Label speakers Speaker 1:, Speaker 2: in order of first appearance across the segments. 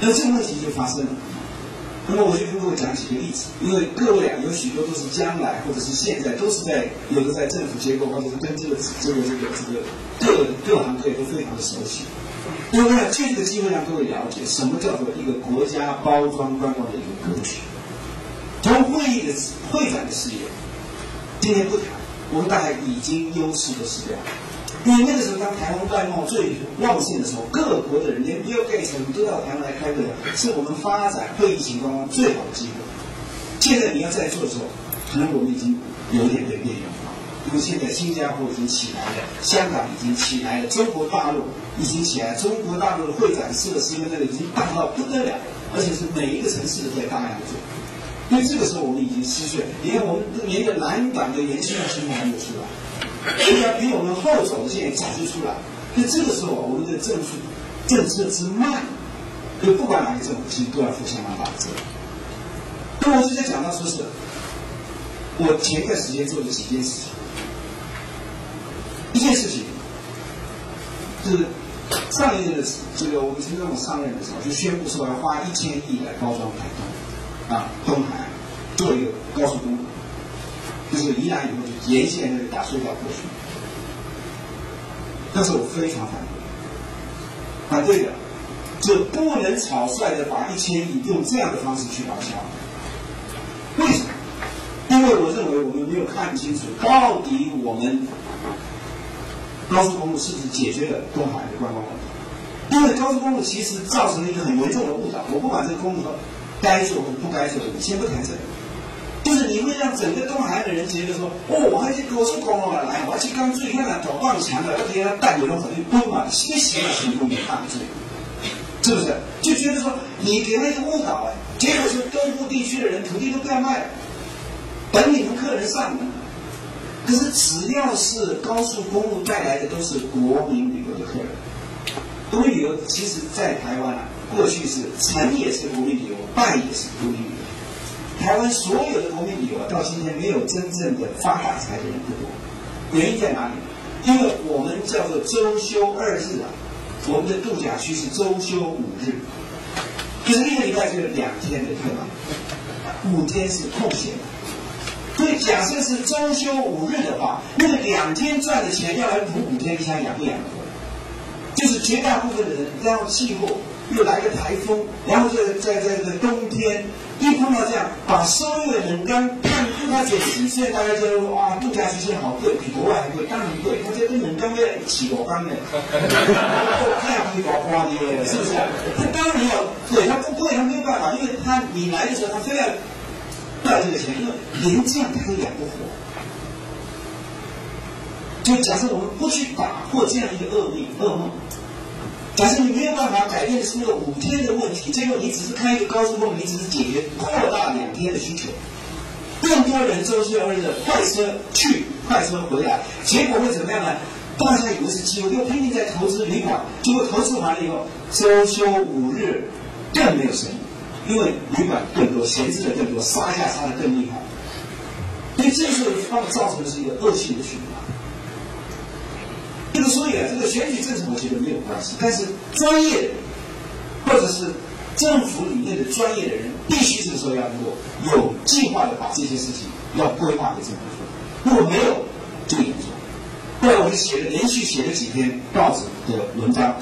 Speaker 1: 那这个问题就发生了。那么我就跟各位讲几个例子，因为各位啊有许多都是将来或者是现在都是在有的在政府机构或者是跟这个这个这个这个各各行各业都非常的熟悉。因为要借这个机会让各位了解什么叫做一个国家包装观光的一个格局。从会议的会展的事业，今天不谈，我们大概已经优势都失掉了。因为那个时候，当台湾外贸最旺盛的时候，各国的人连 Bill Gates 都到台湾来开会，是我们发展会议型观光最好的机会。现在你要再做的时候，可能我们已经有点被边缘化，因为现在新加坡已经起来了，香港已经起来了，中国大陆已经起来，中国大陆的会展设施那个已经大到不得了，而且是每一个城市都在大量的做。因为这个时候我们已经失去了，你看我们连个南港的延庆新还没有出来。人家比我们后走的现在早就出来，那这个时候我们的政府政策之慢，就不管哪个政府，其实都要负相当大的责任。那我就在讲到说是，我前段时间做了几件事情，一件事情就是上一任的这个我们陈总统上任的时候就宣布说要花一千亿来包装台东啊东海做一个高速公路。就是宜兰以后沿线那个打隧道过去，但是我非常反对，反对的，就不能草率的把一千亿用这样的方式去搞销。为什么？因为我认为我们没有看清楚到底我们高速公路是不是解决了东海的观光问题。因为高速公路其实造成了一个很严重的误导。我不管这个公路该做和不该做，你先不谈这个。就是你会让整个东海岸的人觉得说，哦，我还去高速公路来，我还去刚最看啊搞撞墙的，而且他带有了很多规嘛，新型的行动也犯罪，是不是？就觉得说你给他一个误导哎，结果是东部地区的人土地都不要卖了，等你们客人上门。可是只要是高速公路带来的都是国民旅游的客人，国民旅游其实在台湾啊，过去是成也是国民旅游，败也是国民旅游。台湾所有的国民旅游啊到今天没有真正的发大财的人不多，原因在哪里？因为我们叫做周休二日啊，我们的度假区是周休五日，就是一个礼拜就是两天的课嘛，五天是空闲。所以假设是周休五日的话，那个两天赚的钱要来补五天，你想养不养活？就是绝大部分的人，然后气候又来个台风，然后在在在在冬天。一碰到这样，把收入的冷干看看他减息，现在大家就哇，度假区现在好贵，比国外还贵，当然贵。他这跟冷干在起国干的，太阳会搞花的，是不是？他当然要对他不贵，他没有办法，因为他你来的时候，他非要赚这个钱，因为连这样他都养不活。就假设我们不去打破这样一个恶命噩梦。假设你没有办法改变的是那个五天的问题，结果你只是开一个高速公路，你只是解决扩大两天的需求，更多人周休二日快车去，快车回来，结果会怎么样呢？大家以为是机会，又拼命在投资旅馆，结果投资完了以后，周休五日更没有生意，因为旅馆更多，闲置的更多，杀价杀的更厉害，所以这时候它造成的是一个恶性的循环。对啊，这个选举政策我觉得没有关系，但是专业或者是政府里面的专业的人，必须这个时候要能够有计划的把这些事情要规划给政府做。如果没有，就严重。后来我就写了连续写了几篇报纸的文章，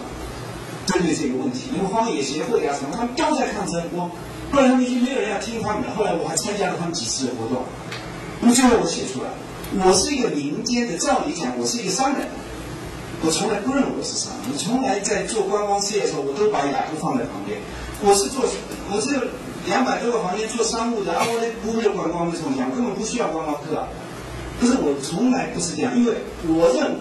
Speaker 1: 针对这个问题。因为荒野协会啊什么，他们都在抗争。我后来他们已经没有人要听他们了。后来我还参加了他们几次的活动。那么最后我写出来，我是一个民间的，照理讲，我是一个商人。我从来不认为我是商人，我从来在做观光事业的时候，我都把雅都放在旁边。我是做，我是两百多个房间做商务的，啊，我不会观光的从讲，我根本不需要观光客。可是我从来不是这样，因为我认为，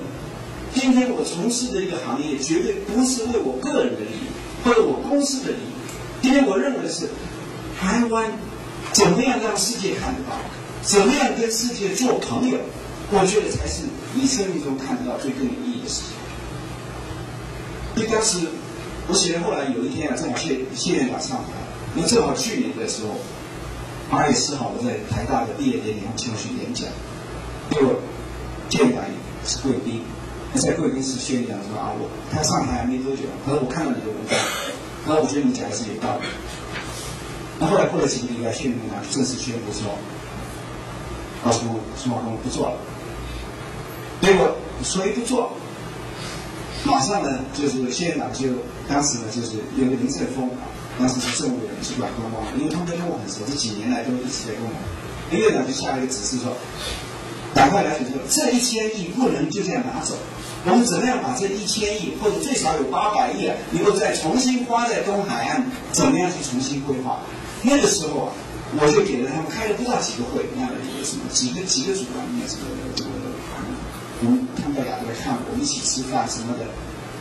Speaker 1: 今天我从事的一个行业，绝对不是为我个人的利益，或者我公司的利益。今天我认为是，台湾怎么样让世界看得到，怎么样跟世界做朋友，我觉得才是你生命中看得到最更有意义的事情。因为当时我写后来有一天啊，正好谢谢院长上台，那正好去年的时候，八月四号我在台大的毕业典礼上去演讲，结果见来是贵宾，在贵宾室谢院长说啊，我他上台还没多久，他说我看到你的文章，然后我觉得你讲的是有道理。那后来过了几个礼拜，谢民长正式宣布说，告诉孙茂公不做了。结果说一不做，马上呢就是谢院长就当时呢就是有个林正峰啊，当时是政务员去管公安，因为他们跟我很熟，这几年来都一直在跟我。林院长就下了一个指示说，赶快来决定，这一千亿不能就这样拿走。我们怎么样把这一千亿，或者最少有八百亿，能够再重新花在东海岸？怎么样去重新规划？那个时候啊，我就给了他们开了不知道几个会，那个什么几个几个主管，那这个这个，我们他们大家都来看，我一起吃饭什么的。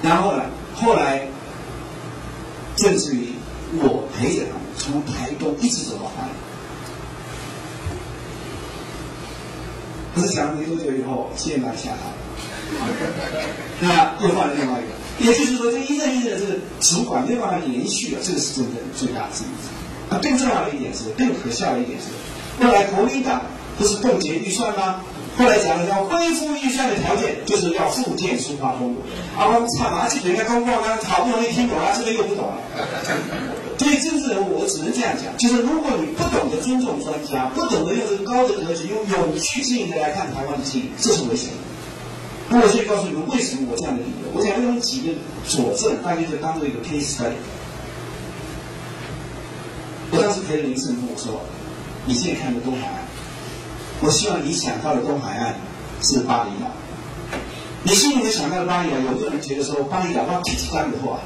Speaker 1: 然后呢，后来，甚至于我陪着他们从台东一直走到花莲。可是讲了没多久以后，谢院长下台。那又换了另外一个，也就是说，这一任一任这个主管没有办法延续了，这个是真正最大的问题。啊，更重要的一点是，更可笑的一点是，后来国民党不是冻结预算吗？后来讲了要恢复预算的条件，就是要复建苏花公路。啊，我操，拿起人家公报，刚好不容易听懂了，这个又不懂了。所以政治人物，我只能这样讲，就是如果你不懂得尊重专家，不懂得用这个高的格局，用有趣性的来看台湾的经营，这是危险的。那我就告诉你们为什么我这样的理由。我想用几个佐证，大家就当做一个 case study。我当时陪着林胜跟我说：“你现在看的东海岸，我希望你想到的东海岸是巴厘岛。你心里面想到的巴厘岛，有的人觉得说巴厘岛往体积大以后啊，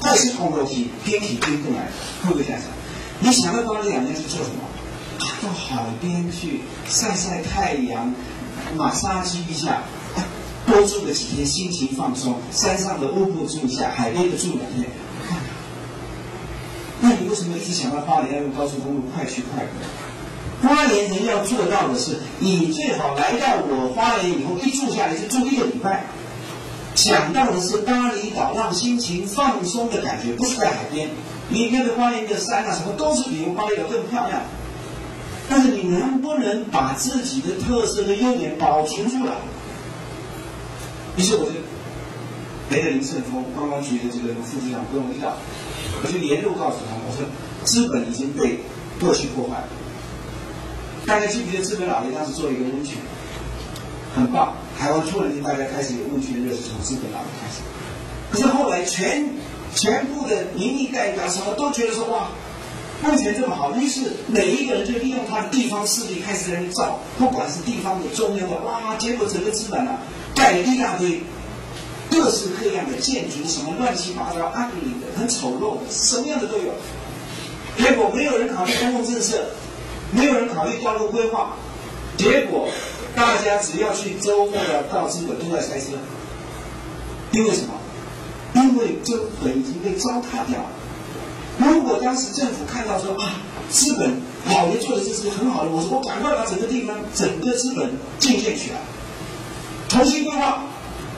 Speaker 1: 快是通过体边体边过来，会不会这样想？你想到巴厘岛要去做什么？到海边去晒晒太阳，马杀鸡一下。”多住个几天，心情放松。山上的屋布住一下，海边的住两天。那你为什么一直想到巴黎要用高速公路快去快回？花莲人要做到的是，你最好来到我花莲以后，一住下来就住一个礼拜。想到的是巴厘岛让心情放松的感觉，不是在海边。你看的花莲的山啊，什么都是比巴厘岛更漂亮。但是你能不能把自己的特色的优点保存出来？于是我就陪着林胜峰，观光局的这个副局长跟我一道，我就沿路告诉他，我说资本已经被过去破坏了。大家记不记得资本老爷当时做一个温泉，很棒，台湾突然间大家开始有温泉热，是从资本老爷开始。可是后来全全部的民意代表什么都觉得说哇，温泉这么好，于是每一个人就利用他的地方势力开始在那造，不管是地方的、中央的，哇，结果整个资本啊。盖了一大堆各式各样的建筑，什么乱七八糟、ugly 的、很丑陋的，什么样的都有。结果没有人考虑公共政策，没有人考虑道路规划，结果大家只要去周末的到资本都在塞车。因为什么？因为资本已经被糟蹋掉了。如果当时政府看到说啊，资本老爷做的这是很好的，我说我赶快把整个地方、整个资本进建起来。重新规划，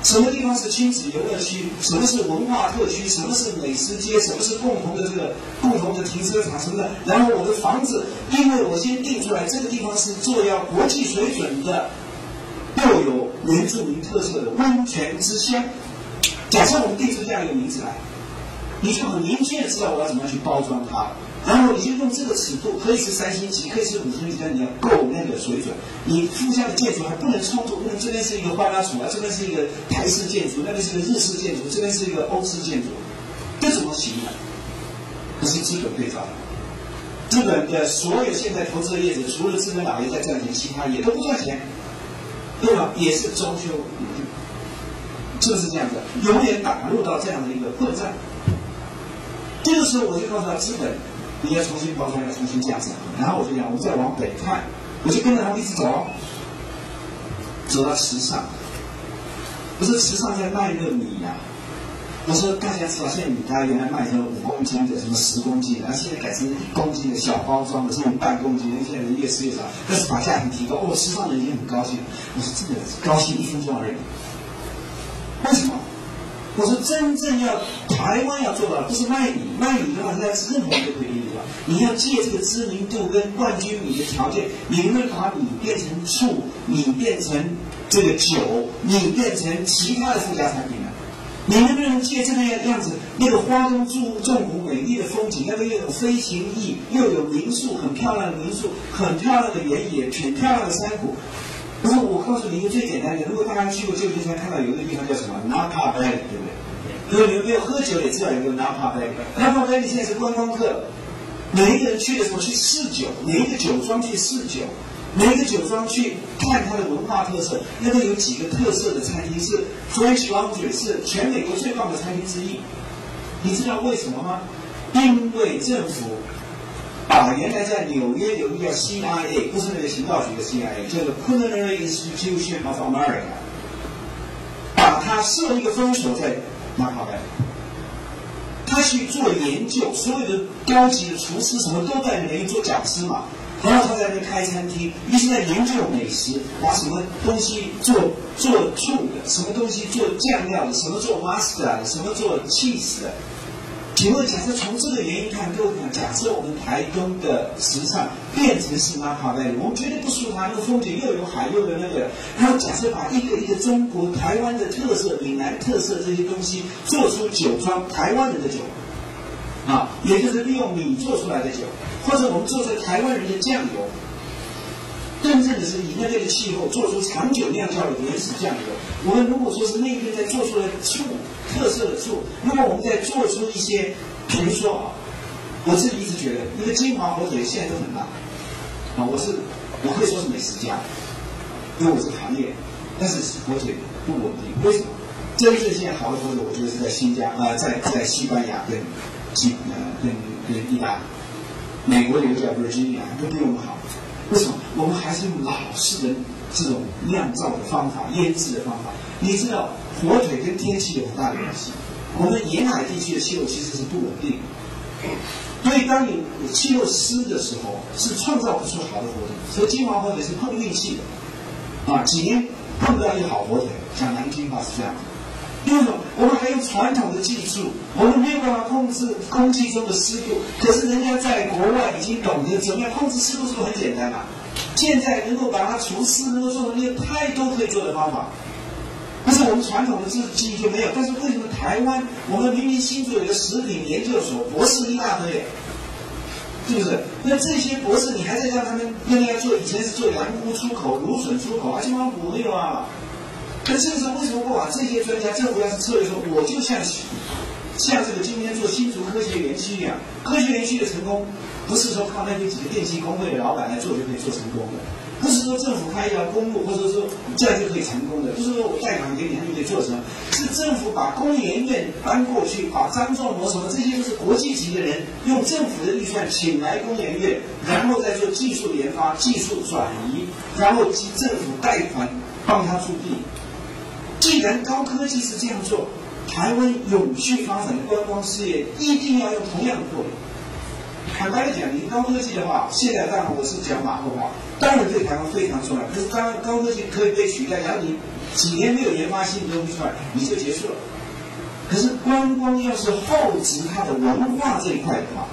Speaker 1: 什么地方是亲子游乐区？什么是文化特区？什么是美食街？什么是共同的这个共同的停车场？什么的？然后我的房子，因为我先定出来，这个地方是做要国际水准的，又有原住民特色的温泉之乡。假设我们定出这样一个名字来，你就很明确的知道我要怎么样去包装它。然后你就用这个尺度，可以是三星级，可以是五星级，但你要够那个水准。你附加的建筑还不能冲突，不能这边是一个花岗岩啊，这边是一个台式建筑，那边是个日式建筑，这边是一个欧式建筑，这怎么行呢？这是资本对照。资本的所有现在投资的业者，除了资本老爷在赚钱，其他也都不赚钱，对吧？也是装修，就是这样子，永远打入到这样的一个混战。这个时候我就告诉他，资本。你要重新包装，要重新架设。然后我就讲，我再往北看，我就跟着他们一直走，走到池上。不是池上在卖个米呀？我说大家知道，现在米大概原来卖成五公斤的，什么十公斤，然后现在改成一公斤的小包装的，这种半公斤，现在人越吃越少。但是把价钱提高，哦，池上人已经很高兴。我说这个高兴一分钟而已。为什么？我说真正要台湾要做到，不是卖米，卖米的话，现在是任何一个地方，你要借这个知名度跟冠军米的条件，你能不能把米变成醋，米变成这个酒，米变成其他的附加产品呢？你能不能借这个样样子，那个花东纵纵谷美丽的风景，那个又有飞行翼，又有民宿，很漂亮的民宿，很漂亮的原野，很漂亮的山谷。不是，我告诉你一个最简单的，如果大家去过旧金山，看到有一个地方叫什么 Napa bag 对不对？如果你们没有喝酒，也知道有个 Napa Valley。Napa bag 现在是观光客，每一个人去的时候去试酒，每一个酒庄去试酒。每一个酒庄去看它的文化特色，那个有几个特色的餐厅是 French Laundry，是全美国最棒的餐厅之一。你知道为什么吗？因为政府把原来在纽约有一个叫 CIA，不是那个情报局的 CIA，叫做 Culinary Institution of America，把它设一个分所在马卡贝，他去做研究，所有的高级的厨师什么都在那里做讲师嘛。然后他在那开餐厅，一直在研究美食，把什么东西做做醋的，什么东西做酱料的，什么做 master 的，什么做 cheese 的。请问，假设从这个原因看，各位看，假设我们台东的时尚变成是马卡贝，我们绝对不输它，那个风景又有海又有那个。然后假设把一个一个中国台湾的特色、闽南特色这些东西做出酒庄，台湾人的酒，啊，也就是利用米做出来的酒。或者我们做出台湾人的酱油，真正的是以那边的气候做出长久酿造的原始酱油。我们如果说是那边在做出来醋特色的醋，那么我们在做出一些，比如说啊，我自己一直觉得那个金华火腿现在都很辣啊，我是我可以说是美食家，因为我是行业，但是火腿不稳定。为什么？真正现在好的火腿，我觉得是在新疆啊，在在西班牙跟西呃跟跟意大利。美国有个叫 Virginia，都比我们好。为什么？我们还是用老式的这种酿造的方法、腌制的方法。你知道，火腿跟天气有很大的关系。我们沿海地区的气候其实是不稳定的，所以当你气候湿的时候，是创造不出好的火腿。所以金华火腿是碰运气的，啊，几年碰不到一个好火腿。像南京话是这样。第二种，我们还用传统的技术，我们没有办法控制空气中的湿度。可是人家在国外已经懂得怎么样控制湿度，是不是很简单嘛？现在能够把它除湿，能够做成那太多可以做的方法。但是我们传统的技技就没有。但是为什么台湾，我们明明新竹有一个食品研究所，博士一大堆，是不是？那这些博士，你还在让他们原来做，以前是做洋菇出口、芦笋出口，而且我没有啊。那这个时候为什么不把这些专家？政府要是策略说，我就像像这个今天做新竹科学园区一样，科学园区的成功，不是说靠那边几个电器工会的老板来做就可以做成功的，不是说政府开一条公路或者说这样就可以成功的，不是说我贷款给你他就可以做成，是政府把工研院搬过去，把张仲谋什么这些都是国际级的人，用政府的预算请来工研院，然后再做技术研发、技术转移，然后政府贷款帮他出地。既然高科技是这样做，台湾永续发展的观光事业一定要用同样的魄力。坦白的讲，你高科技的话，现在当然我是讲马后炮，当然对台湾非常重要。可是当高科技可以被取代，然后你几年没有研发新的东西出来，你就结束了。可是观光要是厚植它的文化这一块的话，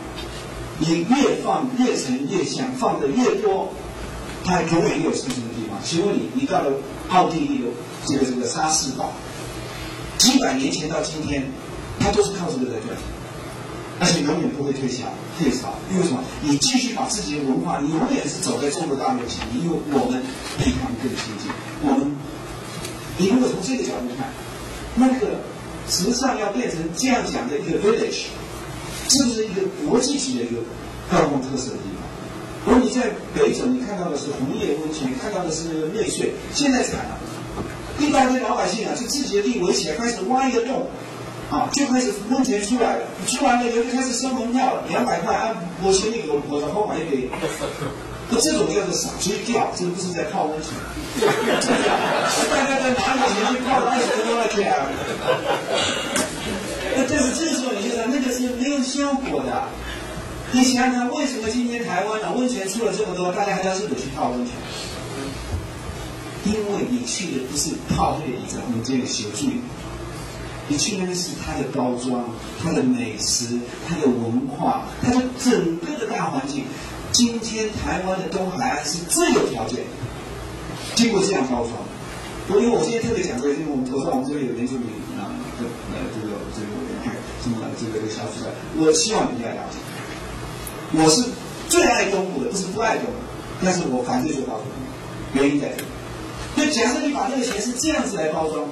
Speaker 1: 你越放越沉越香，放的越多，它永远有生存的地方。请问你，你到了奥地利的？这个这个沙士堡，几百年前到今天，它都是靠这个在赚钱，而且永远不会退下退潮。因为什么？你继续把自己的文化，你永远是走在中国大陆前面，因为我们比他们更先进。我们，你如果从这个角度看，那个时尚要变成这样讲的一个 village，是不是一个国际级的一个观光特色的地方？如果你在北走，你看到的是红叶温泉，看到的是内税，现在惨了。一般的老百姓啊，就自己的地围起来，开始挖一个洞，啊，就开始温泉出来了。出完了以后就开始收门票了，两百块啊，我请你我我的号码也给。那这种叫做傻追钓，这个不是在泡温泉。是大家在拿里钱去泡温泉都要钱。那但是这时候你就说，那个是没有效果的。你想想，为什么今天台湾的温泉出了这么多，大家还要日本去泡温泉？因为你去的不是泡那个椅子，我们这个协助，你去那边是它的包装、它的美食、它的文化、它的整个的大环境。今天台湾的东海岸是最有条件，经过这样包装。我因为我今天特别讲这个，因为我们头上我们这边有原住民啊，的呃这个这个委员会，什么这个这个小组长，我希望你们要了解，我是最爱东部的，不是不爱东部，但是我反对做高雄，原因在这里。那假设你把这个钱是这样子来包装，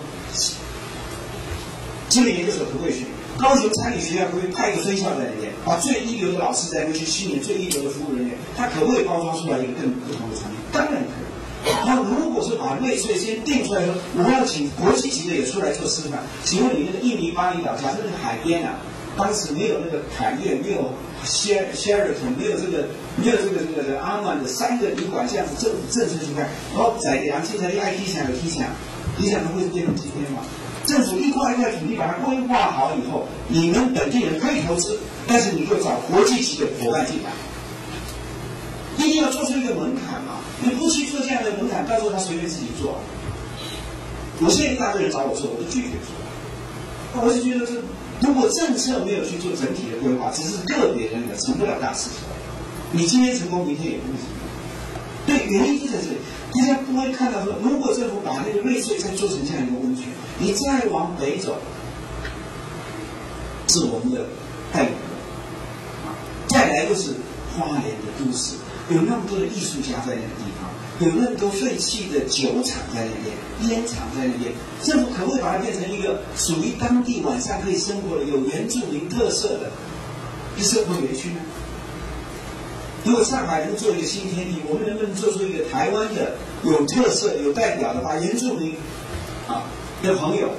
Speaker 1: 心理研究所不会去？高雄餐饮学校可不会派一个分校在里面，把最一流的老师在那去训练最一流的服务人员？他可不可以包装出来一个更不同的产品？当然可以。那如果是把瑞穗先定出来说，我要请国际级的也出来做示范，请问你那个印尼巴厘岛，假设那个海边啊，当时没有那个凯悦，没有希尔希尔顿没有这个没有这个这个这个阿曼的三个旅馆这样子政府政策去看，然后在两现在一爱踢墙有踢墙，你想它会变成今天吗？政府一块一块土地把它规划好以后，你们本地人可以投资，但是你就找国际级的伙伴进来，一定要做出一个门槛嘛。你不去做这样的门槛，到时候他随便自己做。我现在一大堆人找我做，我都拒绝做。我就觉得，这如果政策没有去做整体的规划，只是个别人的成不了大事情。你今天成功，明天也不行。对，原因就在这里。大家不会看到说，如果政府把那个瑞穗再做成这样一个温泉，你再往北走，是我们的太原，再来就是花莲的都市，有那么多的艺术家在那个地方，有那么多废弃的酒厂在那边，烟厂在那边，政府可不可以把它变成一个属于当地晚上可以生活的、有原住民特色的生活园区呢？如果上海能做一个新天地，我们能不能做出一个台湾的有特色、有代表的，把原住民啊的朋友？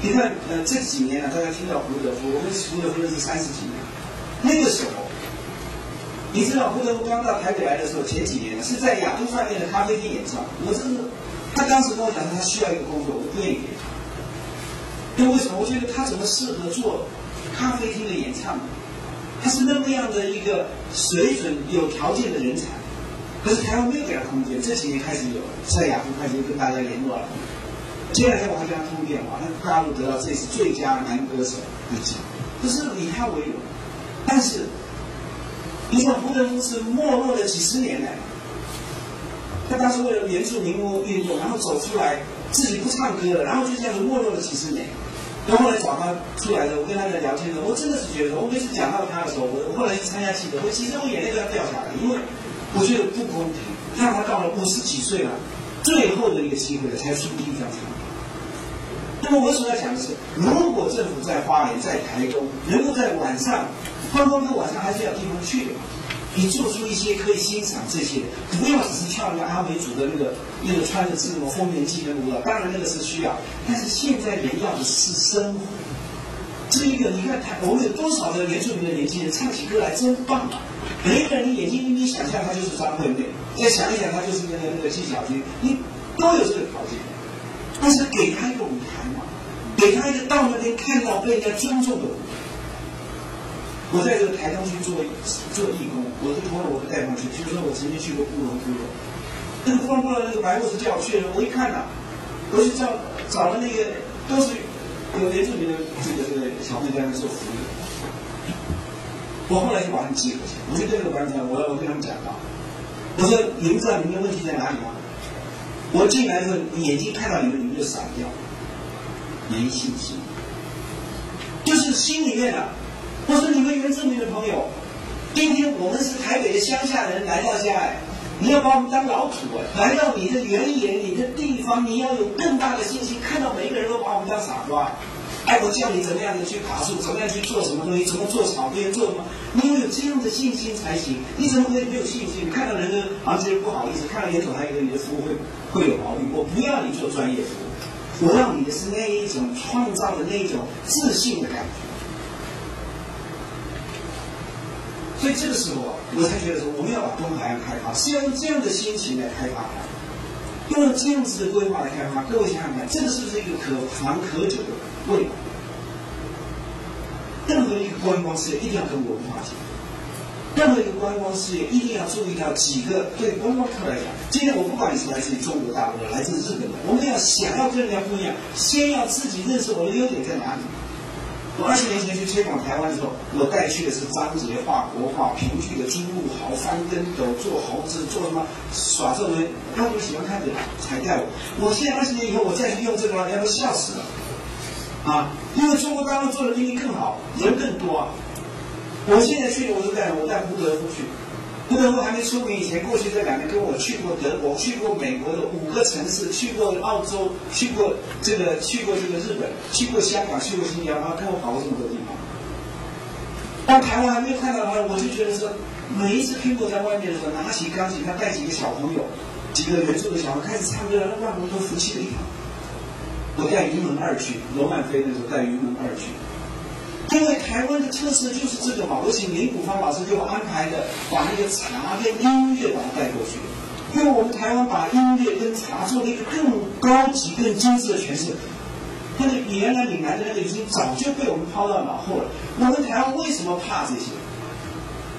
Speaker 1: 你看，呃，这几年啊，大家听到胡德夫，我们胡德夫认识三十几年，那个时候，你知道胡德夫刚到台北来的时候，前几年是在亚都饭店的咖啡厅演唱。我真是，他当时跟我讲他需要一个工作，我不愿意给他。因为什么？我觉得他怎么适合做咖啡厅的演唱呢？他是那么样的一个水准、有条件的人才，可是台湾没有给他空间。这几年开始有，在雅虎开始跟大家联络了。前两天我还跟他通电话，他大陆得到这次最佳男歌手的奖，可是以他为荣。但是，你想胡德夫是没落了几十年了，他当时为了援助民工运动，然后走出来，自己不唱歌了，然后就这样子没落了几十年。然后来找他出来的，我跟他在聊天的时候，我真的是觉得，我每次讲到他的时候，我我后来去参加记者会，其实我眼泪都要掉下来，因为我觉得不公平，让他到了五十几岁了，最后的一个机会了，才出第一张唱片。那么我所要讲的是，如果政府在花莲、在台东，能够在晚上，观光客晚上还是要地方去的嘛。你做出一些可以欣赏这些，不要只是跳那个阿美族的那个那个穿着这种丰年祭的舞蹈，当然那个是需要，但是现在人要的是生活。这一个你看，台我们有多少的原住民的年轻人唱起歌来真棒啊！每一个人的眼睛一眯，想象他就是张惠妹，再想一想他就是那个那个纪晓君，你都有这个条件，但是给他一个舞台嘛，给他一个到那边看到被人家尊重的舞台。我在这个台中去做做义工，我的朋友我的带上去。比如说我曾经去过布隆部落，那个布隆部落那个白护士叫我去，我一看呐，我就找找了那个都是有原住民的这个这个小朋友在那做服务。我后来就把他们集合起来，我就对那个班长，我我跟他们讲到，我说你们知道你们的问题在哪里吗？我进来的时候眼睛看到你们，你们就傻掉，没信心，就是心里面啊。我说你们原住民的朋友，今天我们是台北的乡下人来到家哎，你要把我们当老土哎，来到你的原野、你的地方，你要有更大的信心，看到每一个人都把我们当傻瓜。哎，我叫你怎么样的去爬树，怎么样去做什么东西，怎么做草编，做什么，你要有这样的信心才行。你怎么可以没有信心？看到人的好像觉得不好意思，看到连总还觉得你的服务会会有毛病。我不要你做专业服务，我要你的是那一种创造的那一种自信的感觉。所以这个时候啊，我才觉得说，我们要把东海岸开发，是要用这样的心情来开发它，用这样子的规划来开发。各位想想看，这个是不是一个可长可久的未来？任何一个观光事业一定要跟文化结合，任何一个观光事业一定要注意到几个对观光客来讲。今天我不管你是来自于中国大陆的，来自日本的，我们要想要跟人家不一样，先要自己认识我的优点在哪里。我二十年前去推广台湾的时候，我带去的是张杰画国画、评剧的金木豪翻跟斗、做猴子、做什么耍这种，他们喜欢看的才带我。我现在二十年以后，我再去用这个，人家都笑死了。啊，因为中国大陆做的比你更好，人更多啊。我现在去，我就带我带胡德夫去，德夫还没出名以前，过去这两年跟我去过德国，去过美国的五个城市，去过澳洲，去过这个去过这个日本，去过香港，去过新加坡，看我跑过这么多地方。当台湾还没有看到他，我就觉得说，每一次苹果在外面的时候，拿起钢琴，他带几个小朋友，几个援助的小孩开始唱歌，那万国都服气的地方。我带云门二去，罗曼菲那时候带云门二去。因为台湾的特色就是这个嘛，而且林谷芳老师就安排的，把那个茶跟音乐把它带过去。因为我们台湾把音乐跟茶做了一个更高级、更精致的诠释。那个原来岭南的那个已经早就被我们抛到脑后了。我们台湾为什么怕这些？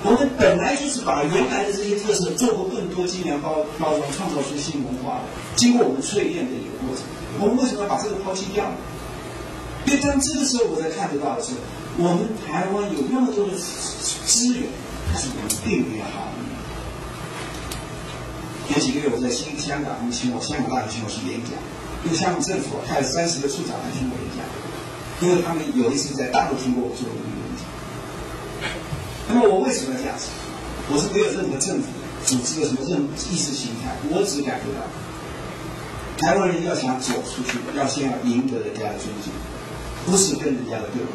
Speaker 1: 我们本来就是把原来的这些特色做过更多精良包包装，创造出新文化的，经过我们淬炼的一个过程。我们为什么要把这个抛弃掉呢？因为当这个时候，我才看得到的是，我们台湾有那么多的资源，但是我们并没有好。有几个月我在新香港，他们请我香港大学请我去演讲，因为香港政府派了三十个处长来听我演讲，因为他们有一次在大陆听过我做的一个演讲。那么我为什么要这样子？我是没有任何政府组织的什么任意识形态，我只感觉到，台湾人要想走出去，要先要赢得人家的尊敬。不是跟人家的对比。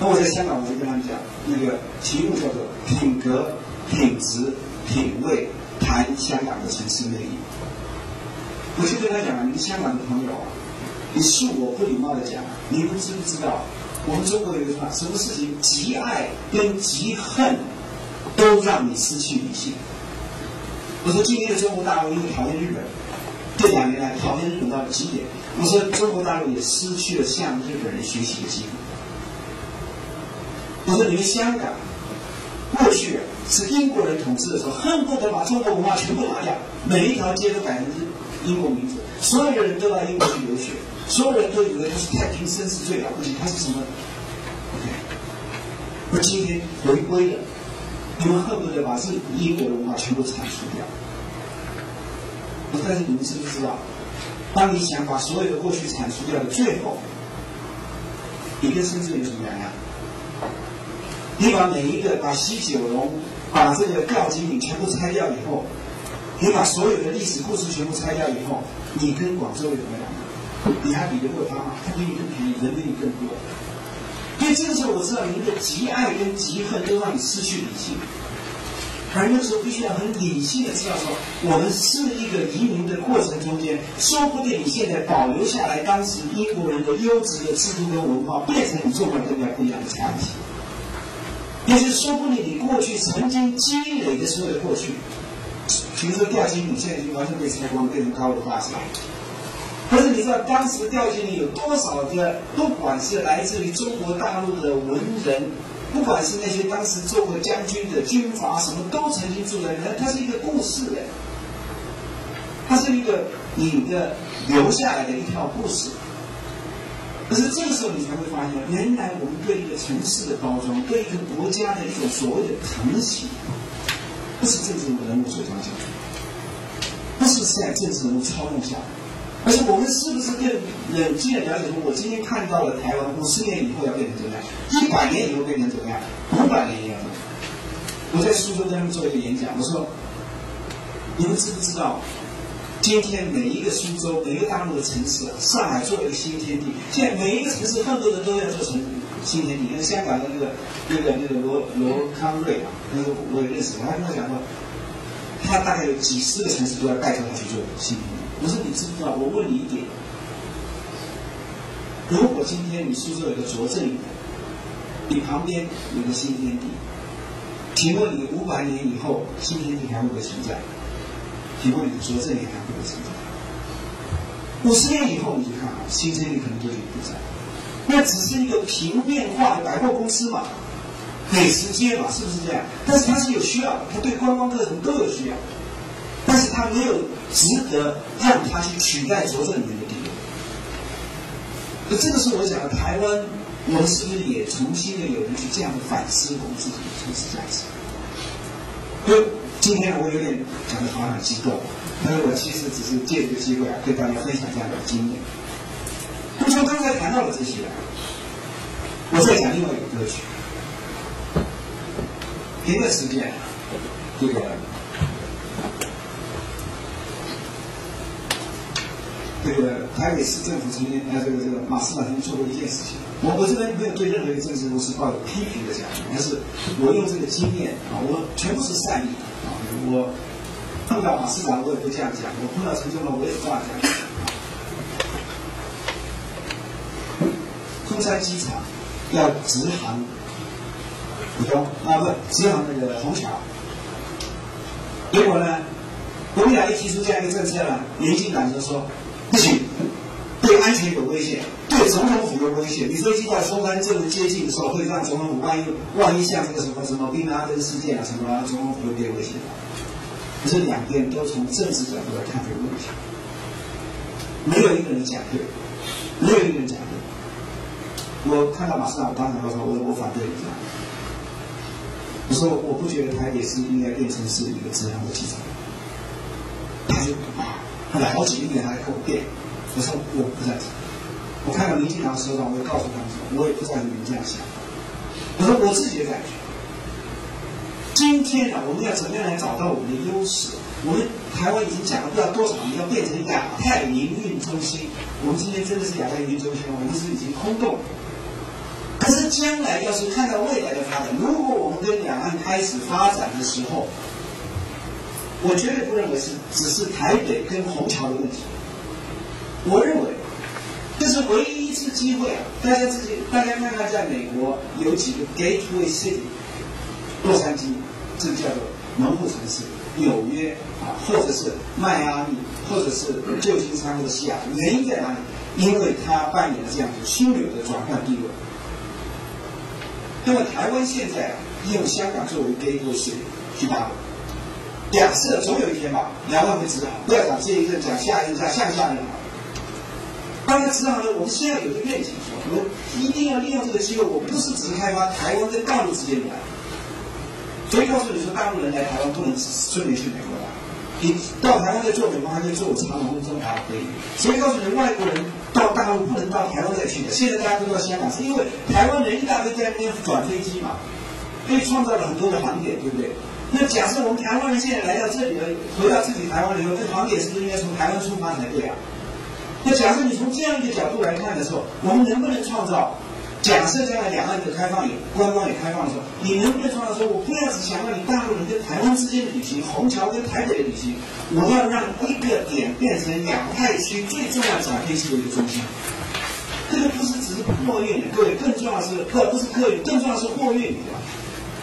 Speaker 1: 那我在香港，我就跟他们讲，那个题目叫做“品格、品质、品味，谈香港的城市魅力”。我就跟他讲，你们香港的朋友啊，你恕我不礼貌的讲，你们知不知道，我们中国有一句话，什么事情极爱跟极恨，都让你失去理性。我说今天的中国大陆因为讨厌日本，这两年来讨厌日本到了极点。我说中国大陆也失去了向日本人学习的机会。我说你们香港过去是英国人统治的时候，恨不得把中国文化全部拿掉，每一条街都改成英国名字，所有的人都到英国去留学，所有人都以为他是太平绅士最了不起，他是什么？OK，我今天回归了，你们恨不得把这英国的文化全部铲除掉。但是你们知不知道？当你想把所有的过去铲除掉的最后，你跟深圳有什么两样？你把每一个把西九龙、把这个吊金岭全部拆掉以后，你把所有的历史故事全部拆掉以后，你跟广州有什么两样？你还比得过他吗？他比你更便宜，人比你更多。所以这个时候我知道，您的极爱跟极恨都让你失去理性。而那时候必须要很理性的知道说，我们是一个移民的过程中间，说不定你现在保留下来当时英国人的优质的制度跟文化，变成你中国人更加不一样的产品。也就是说不定你过去曾经积累的所有的过去，比如说吊金你现在已经完全被拆光，变成高楼大厦。可是你知道当时吊金岭有多少个，不管是来自于中国大陆的文人。不管是那些当时做过将军的军阀，什么都曾经住在那，它是一个故事的，它是一个你的留下来的一条故事。可是这个时候你才会发现，原来我们对一个城市的包装，对一个国家的一种所谓的疼惜，不是政治人物所讲的，不是在政治人物操弄下。而且我们是不是更冷静的了解说，我今天看到了台湾五十年以后要变成怎么样？一百年以后变成怎么样？五百年以后？我在苏州跟他们做一个演讲，我说：你们知不知道，今天每一个苏州，每一个大陆的城市，上海做一个新天地，现在每一个城市恨不得都要做成新天地。那香港的那个那个那个罗罗康瑞啊，那个我也认识，他跟我讲说，他大概有几十个城市都要带着他去做新天地。我说你知不知道？我问你一点：如果今天你苏州有个拙政园，你旁边有个新天地，请问你五百年以后新天地还会不会存在？请问你拙政园还会不会存在？五十年以后你就看啊，新天地可能就已经不在。那只是一个平面化的百货公司嘛，美食街嘛，是不是这样？但是它是有需要的，它对观光客人都有需要。他没有值得让他去取代拙政里面的地位。那这个是我讲的台湾，我们是不是也重新的有人去这样的反思我们自己的城市价值？所以今天我有点讲的好像很激动，但是我其实只是借这个机会啊，跟大家分享这样的经验。从刚才谈到了这些，我再讲另外一个歌曲。前段时间，这个这个台北市政府曾经呃，这个这个马市长曾经做过一件事情。我我这边没有对任何一个政治人物是抱有批评的讲，但是我用这个经验啊，我全部是善意的啊。我碰到马市长，我也不这样讲；我碰到陈忠了，我也不这样讲。中山机场要直航浦东啊，不是，直航那个虹桥。结果呢，国民党一提出这样一个政策呢，民进党就说，对安全有威胁，对总统府有威胁。你飞机到松山这么接近的时候，会让总统府万一万一像这个什么什么宾拉登事件啊什么，总统府会被威胁。可是两边都从政治角度来看这个问题，没有一个人讲对，没有一个人讲对。我看到马市长，我当时说，我我反对这样。我说我不觉得台北市应该变成是一个这样的机场。他就啊，他来好几年来跟我辩。我说我不赞成。我看到民进党首长，我也告诉他们说，我也不赞成你们这样想。我说我自己的感觉。今天呢，我们要怎么样来找到我们的优势？我们台湾已经讲了不知道多少年，要变成亚太营运中心。我们今天真的是亚太营运中心，我们是已经空洞。可是将来要是看到未来的发展，如果我们跟两岸开始发展的时候，我绝对不认为是只是台北跟虹桥的问题。我认为这是唯一一次机会啊！大家自己大家看看，在美国有几个 gateway city，洛杉矶，这叫做门户城市；纽约啊，或者是迈阿密，或者是旧金山或者西雅图，原因在哪里？因为它扮演了这样子枢纽的转换地位。那么台湾现在，用香港作为 gateway 去打，假设总有一天吧，两岸会直航，不要讲这一任，讲下一任，讲下下任好。当然直航呢，我们现在有一个愿景，说我们一定要利用这个机会，我不是只开发台湾跟大陆之间的。所以告诉你说，大陆人来台湾不能只顺便去美国的，你到台湾再做美国还可以坐长龙中华可以。所以告诉你，外国人。到大陆不能到台湾再去的，现在大家都到香港，是因为台湾人一大堆在那边转飞机嘛，所以创造了很多的航点，对不对？那假设我们台湾人现在来到这里了，回到自己台湾以后，这航点是不是应该从台湾出发才对啊？那假设你从这样一个角度来看的时候，我们能不能创造？假设将来两岸的开放也观光也开放的时候，你能不能创造说，我不要只想让你大陆人跟台湾之间的旅行，虹桥跟台北的旅行，我要让一个点变成两派区最重要转飞机的一个中心。这个不是只是货运的，各位，更重要的是客不是客运，更重要是货运，对吧？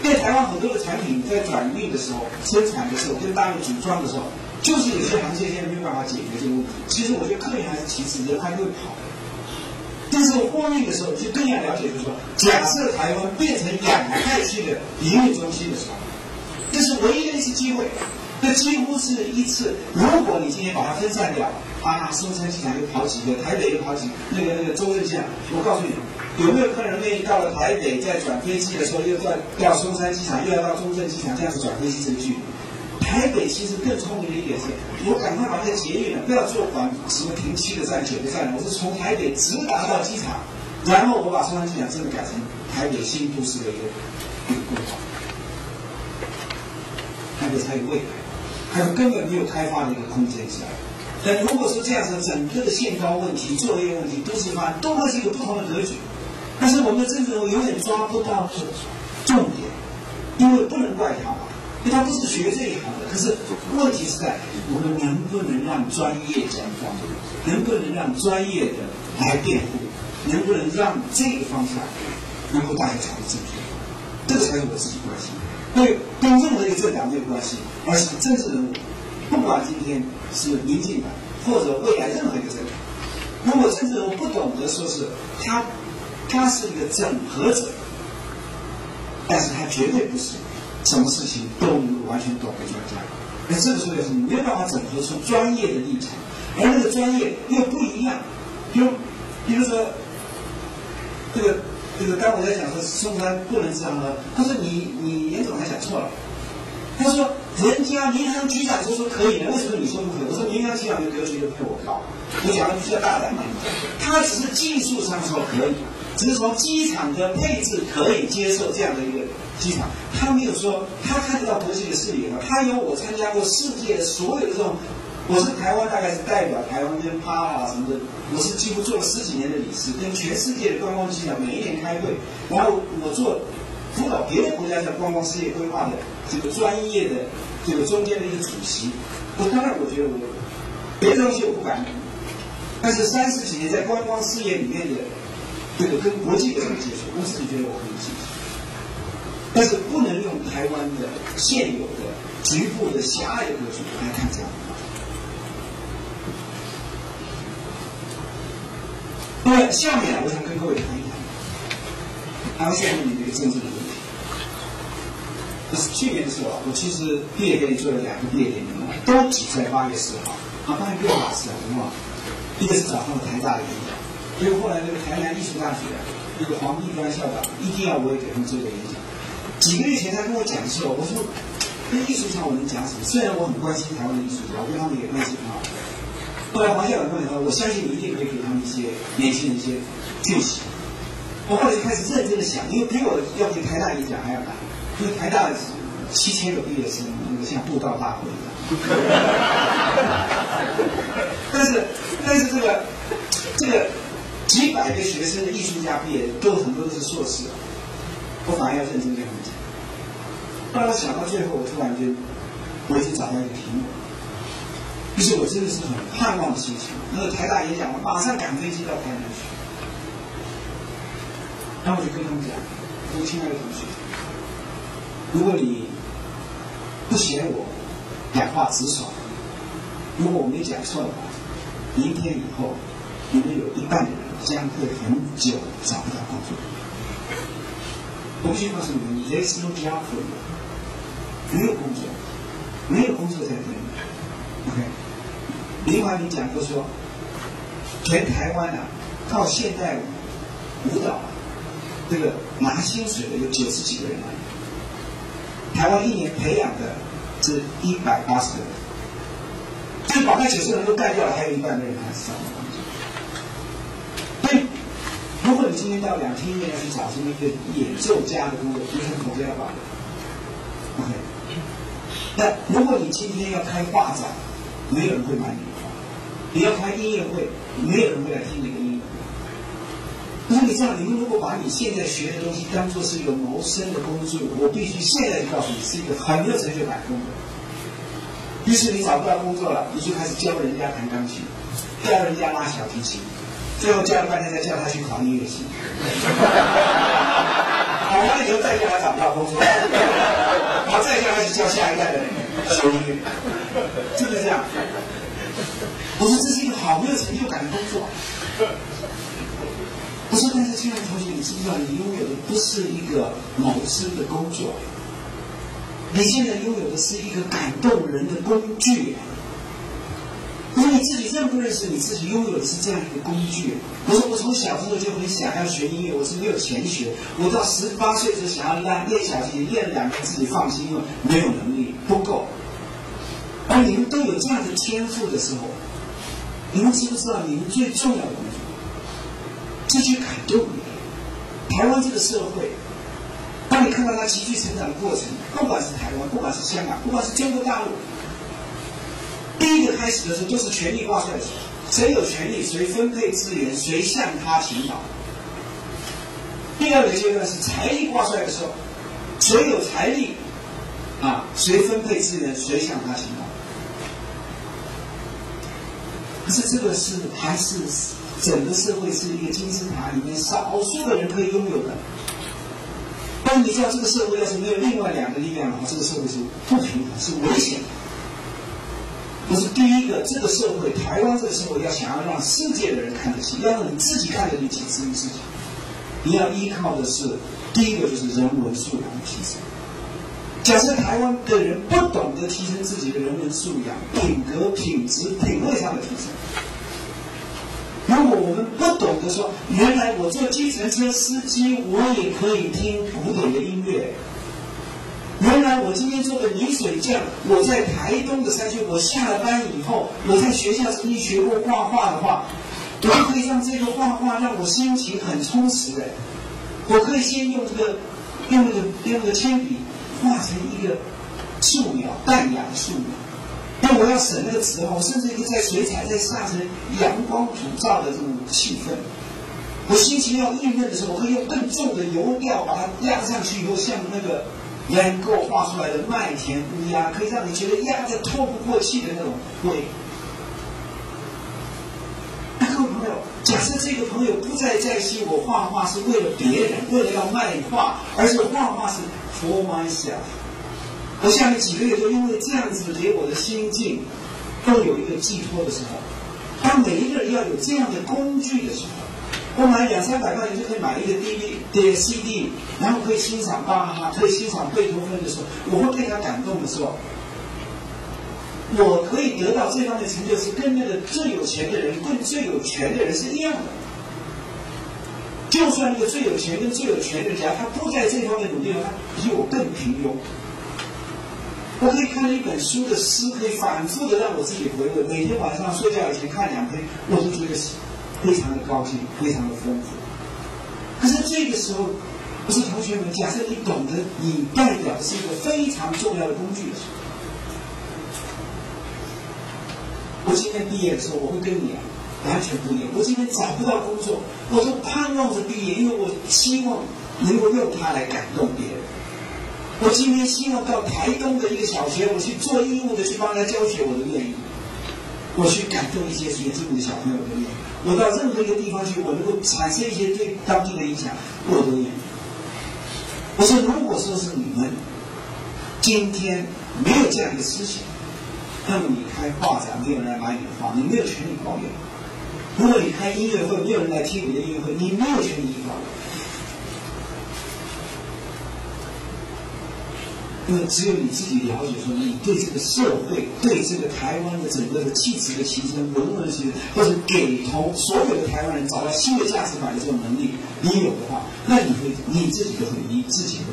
Speaker 1: 因为台湾很多的产品在转运的时候、生产的时候、跟大陆组装的时候，就是有些航线现在没有办法解决这个问题。其实我觉得客运还是其次，人还会跑。但是货运的时候，就更要了解，就是说，假设台湾变成亚太区的营运中心的时候，这是唯一的一次机会。这几乎是一次，如果你今天把它分散掉，啊，松山机场又跑几个，台北又跑几个，那个那个中正机场，我告诉你，有没有客人愿意到了台北再转飞机的时候，又到到松山机场，又要到中正机场这样子转飞机这个距离？台北其实更聪明的一点是，我赶快把这个捷运呢，不要做管什么停七个站、九个站，我是从台北直达到机场，然后我把松山机场真的改成台北新都市的一个一个规划，台北才有未来，还有根本没有开发的一个空间在。但如果说这样子，整个的限高问题、作业问题、都市化都会是一个不同的格局，但是我们的政治永远抓不到重点，因为不能怪他。因为他不是学这一行的，可是问题是在我们能不能让专业讲话，能不能让专业的来辩护，能不能让这个方向能够大家朝正确，这个才是我自己关心。因为跟任何一个政党没有关系，而是政治人物，不管今天是民进党或者未来任何一个政党，如果政治人物不懂得说是他，他是一个整合者，但是他绝对不是。什么事情都能完全懂的专家，那这个时候就是你没有办法整合出专业的立场，而那个专业又不一样。比如，比如说，这个这个刚我在讲说松山不能直航了，他说你你严总还讲错了，他说：“人家民航局长就说可以的，为什么你说不可以？”我说：“民航局长的格局都比我高，我讲的比较大胆嘛。他只是技术上说可以，只是从机场的配置可以接受这样的一个机场。他没有说他看得到国际的视野嘛？他有我参加过世界的所有的这种，我是台湾大概是代表台湾跟趴啊什么的，我是几乎做了十几年的理事，跟全世界的观光机场每一年开会，然后我做。”辅导别的国家的观光事业规划的这个专业的这个中间的一个主席，我当然我觉得我别的东西我不敢，但是三十几年在观光事业里面的这个跟国际的这个接触，我自己觉得我很有信心。但是不能用台湾的现有的局部的狭隘的格局来看这样。那么下面我想跟各位谈一谈，谈下面的一个政治的问题。去年的时候啊，我其实毕业典礼做了两个毕业典礼，都挤在八月四号。啊，八月六号是什么？一个是早上的台大的所以，后来那个台南艺术大学那个黄立端校长一定要我也给他们做个演讲。几个月前他跟我讲的时候，我说跟艺术上我能讲什么？虽然我很关心台湾的艺术家，我跟他们也关系很好。后来黄校长跟我说，我相信你一定可以给他们一些年轻人一些讯息。我后来就开始认真的想，因为比我要给台大演讲还要难。因为台大七千个毕业生，那个像布道大会一样。但是，但是这个这个几百个学生的艺术家毕业，都很多都是硕士，我反而要认真跟他们讲。后来我想到最后，我突然间我已经找到一个题目，于是我真的是很盼望的心情。那个台大演讲，我马上赶飞机到台南去。然后我就跟他们讲：“我说，亲爱的同学。”如果你不嫌我讲话直爽，如果我没讲错的话，明天以后你们有一半的人将会很久找不到工作。我先告诉你们，There's no job for you，没有工作，没有工作在等你。OK，林怀民讲过说，全台湾啊，到现代舞蹈这个拿薪水的有九十几个人啊。台湾一年培养的是一百八十个人，就把那九十个人都干掉了，还有一半的人还是找不到工作。如果你今天到两厅院要去找这么一个演奏家的工作，就是口要把的。OK，那如果你今天要开画展，没有人会买你的画；你要开音乐会，没有人会来听你的音乐。可是你知道，你们如果把你现在学的东西当做是一个谋生的工作，我必须现在就告诉你，是一个很有成就感的工作。于是你找不到工作了，你就开始教人家弹钢琴，教人家拉小提琴，最后教了半天再叫他去考音乐系。考完了以后再叫他找不到工作，然后再叫他去教下一代的人学音乐，就是这样。我说这是一个好没有成就感的工作。我说，但是亲爱的同学，你知不知道，你拥有的不是一个谋生的工作，你现在拥有的是一个感动人的工具。那你自己认不认识你自己拥有的是这样一个工具？我说，我从小时候就很想要学音乐，我是没有钱学。我到十八岁时候想要练练小提琴，练两年自己放心用没有能力不够。而你们都有这样的天赋的时候，你们知不知道你们最重要的工作？这去感动你。台湾这个社会，当你看到它急剧成长的过程，不管是台湾，不管是香港，不管是中国大陆，第一个开始的时候就是权力挂帅的时候，谁有权力，谁分配资源，谁向他倾倒。第二个阶段是财力挂帅的时候，谁有财力，啊，谁分配资源，谁向他倾倒。可是这个是还是？整个社会是一个金字塔里面少数的人可以拥有的。但你知道，这个社会要是没有另外两个力量的话，这个社会是不平衡、是危险的。不是第一个，这个社会，台湾这个社会要想要让世界的人看得起，要让你自己看得起自己自己，你要依靠的是第一个就是人文素养的提升。假设台湾的人不懂得提升自己的人文素养、品格、品质、品味上的提升。如果我们不懂得说，原来我做计程车司机，我也可以听古典的音乐；原来，我今天做的泥水匠，我在台东的山区，我下了班以后，我在学校曾经学过画画的话，我就可以让这个画画让我心情很充实的。我可以先用这个用那个用那个铅笔画成一个素描，淡雅的素描。因为我要省那个纸哈，我甚至可以在水彩再下成阳光普照的这种气氛。我心情要郁闷的时候，我可以用更重的油调把它压上去以后，像那个 Van Gogh 画出来的麦田乌鸦，可以让你觉得压得透不过气的那种灰。各位朋友，假设这个朋友不再在意我画画是为了别人，为了要卖画，而是画画是 for myself。我下面几个月就因为这样子给我的心境都有一个寄托的时候，当每一个人要有这样的工具的时候。我买两三百块钱就可以买一个 DVD、CD，然后可以欣赏巴哈，可以欣赏贝多芬的时候，我会被他感动的时候，我可以得到这方面成就，是跟那个最有钱的人、跟最有权的人是一样的。就算那个最有钱跟最有权的人家，他不在这方面努力，他比我更平庸。我可以看一本书的诗，可以反复的让我自己回味。每天晚上睡觉以前看两篇，我都觉得。非常的高兴，非常的丰富。可是这个时候，不是同学们，假设你懂得你代表的是一个非常重要的工具的时候，我今天毕业的时候，我会跟你啊完全不一样。我今天找不到工作，我都盼望着毕业，因为我希望能够用它来感动别人。我今天希望到台东的一个小学，我去做义务的去帮他教学，我都愿意。我去感动一些学这个的小朋友都愿意。我到任何一个地方去，我能够产生一些对当地的影响，我都愿意。我说，如果说是你们今天没有这样一个思想，那么你开画展没有人来买你的画，你没有权利抱怨；如果你开音乐会没有人来听你的音乐会，你没有权利抱怨。因为只有你自己了解，说你对这个社会、对这个台湾的整个的气质的提升、文文的提升，或者给同所有的台湾人找到新的价值感的这种能力，你有的话，那你会你自己就会你自己会。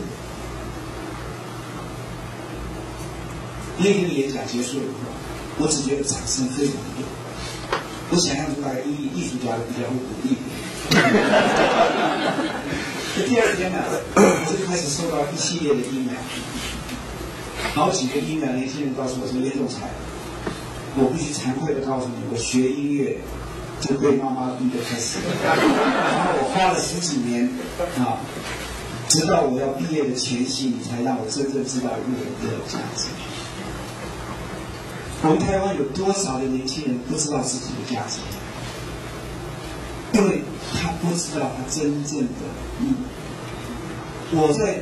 Speaker 1: 那天的演讲结束了以后，我只觉得掌声非常多。我想象中大概艺艺术家的比较会鼓励。第二天呢，我就开始收到一系列的 email。好几个音乐年轻人告诉我说：“严总裁，我必须惭愧的告诉你，我学音乐就被妈妈逼的开始。然后我花了十几年啊，直到我要毕业的前夕，你才让我真正知道音乐的价值。我们台湾有多少的年轻人不知道自己的价值？因为他不知道他真正的意义。我在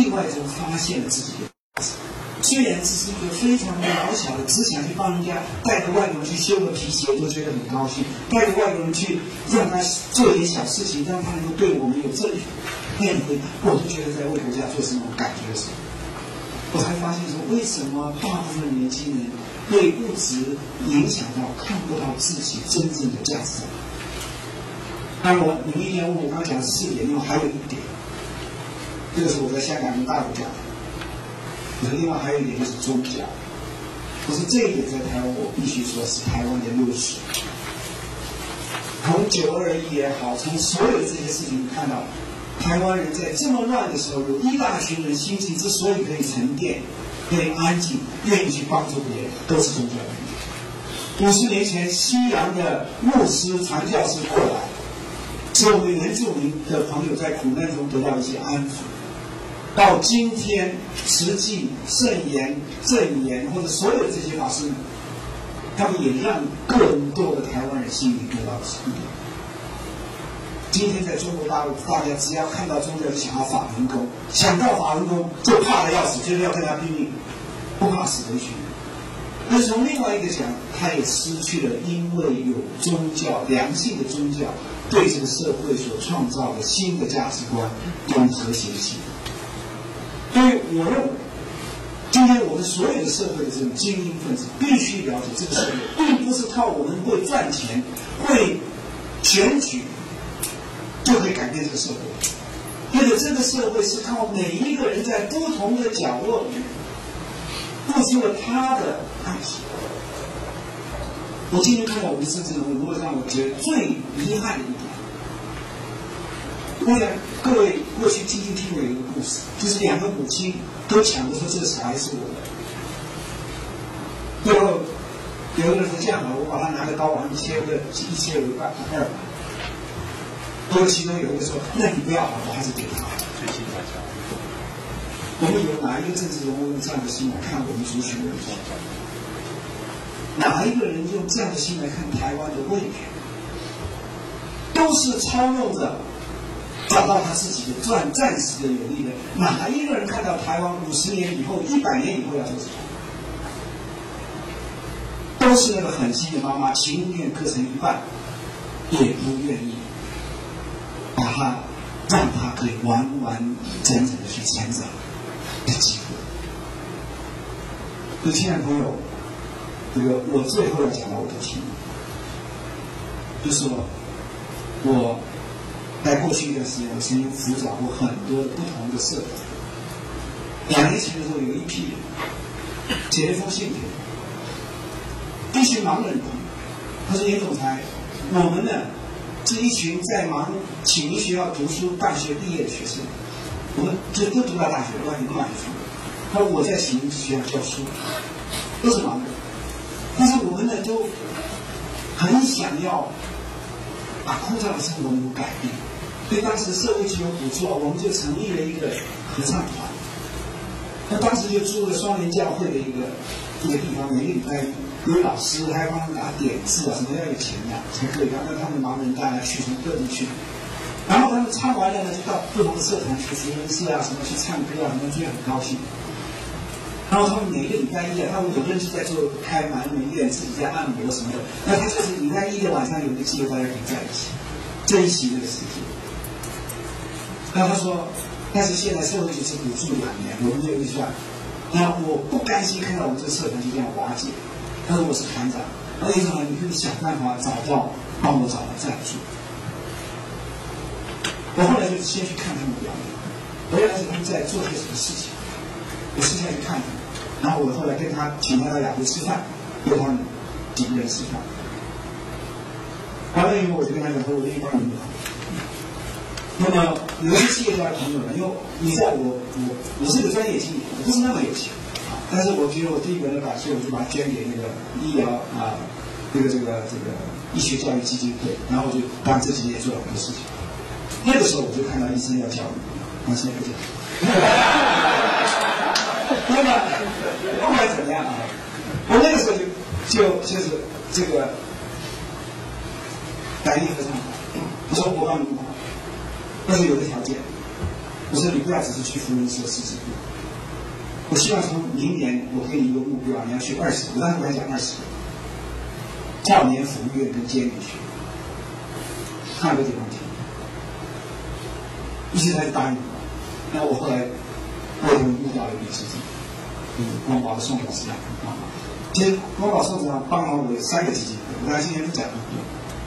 Speaker 1: 意外中发现了自己的。”虽然只是一个非常渺小的，只想去帮人家带着外国人去修个皮鞋，都觉得很高兴；带着外国人去让他做点小事情，让他能够对我们有正面的回，我都觉得在为国家做什么感觉的时候，我才发现说，为什么大部分年轻人被物质影响到，看不到自己真正的价值？当然，我，你们一定要问我，刚刚讲四点，因为还有一点，这个是我在香港跟大陆讲的。那另外还有一点就是宗教，可是这一点在台湾，我必须说是台湾的优势。从九二一也好，从所有这些事情看到，台湾人在这么乱的时候，有一大群人心情之所以可以沉淀、可以安静、愿意去帮助别人，都是宗教原因。五十年前，西洋的牧师、传教士过来，使我们原住民的朋友在苦难中得到一些安抚。到今天，实际圣言、正言或者所有的这些法师，他们也让更多的台湾人心里得到了安定。今天在中国大陆，大家只要看到宗教就想到法轮功，想到法轮功就怕的要死，就是要跟他拼命，不怕死的去。那从另外一个讲，他也失去了因为有宗教、良性的宗教对这个社会所创造的新的价值观跟和谐性。所以，我认为，今天我们所有的社会的这种精英分子必须了解，这个社会并不是靠我们会赚钱、会选举就可以改变这个社会。因为这个社会是靠每一个人在不同的角落里付出了他的爱心。我今天看到我们政治人物，如果让我觉得最遗憾的一点，我想各位过去听听听过一个故事，就是两个母亲都抢着说这个小孩是我的，最后有的人说这样吧，我把他拿个刀往上切个一切为二二百，不过其中有一个说，那你不要了，我还是给他。我们有哪一个政治人物用这样的心来看我们族群的状况？哪一个人用这样的心来看台湾的未来？都是操弄着找到他自己的暂暂时的有利的。哪一个人看到台湾五十年以后、一百年以后要做什么？都是那个狠心的妈妈，情愿割成一半，也不愿意把他让他可以完完整整的去成长的机会。所以，亲爱的朋友。这个我最后要讲到我的题目，就是说，我在过去一段时间，我曾经辅导过很多不同的社团。两年前的时候，有一批人写了一封信给我，一群盲人朋友，他说：“严总裁，我们呢是一群在盲启明学校读书、大学毕业的学生，我们这都读到大学，都已经读完书。他说我在启明学校教书，都是盲人。”但是我们呢，都很想要把枯燥的生活能够改变。所以当时社会局有补助，我们就成立了一个合唱团。那当时就租了双联教会的一个一个地方，每个礼拜有老师，还要帮他们打点字啊，什么要有钱的才可以让让他们盲人大家去从各地去。然后他们唱完了呢，就到不同的社团去福音社啊，什么去唱歌啊，什么就很高兴。然后他们每个礼拜一啊，他们有的人是在做开盲人院，自己在按摩什么的。那他就是礼拜一的晚上有一个机会，大家可以在一起珍惜这个时间。那他说，但是现在社会局是补助两年，我们这个预算，那我不甘心看到我们这个社团就这样瓦解。他说我是团长，为什么你可以想办法找到帮我找到赞助？我后来就先去看他们表演，原来是他们在做些什么事情。我私下去看他们。然后我后来跟他请他到雅湖吃饭，跟他们几个人吃饭。完了以后，我就跟他讲说：“我愿意帮你们。”那么有些企业家朋友呢，因为你在我我我是个专业经理，我不是那么有钱。但是我觉得我第一个人感谢，我就把它捐给那个医疗啊，这个这个这个医学教育基金会。然后就帮这几年做了很多事情。那个时候我就看到医生要教育，我现在不讲。那么不管怎么样啊，我那个时候就就就是这个感应非常好。我说我帮你，但是有个条件，我说你不要只是去福音社四十步，我希望从明年我给你一个目标，你要去二十我当时我还讲二十少年福利院跟监狱去，看个地方去，于是他就答应我。那我后来我就遇到了李书记。光华的宋老师啊，其实光华宋老师帮忙我有三个基金，我刚才今天不讲了，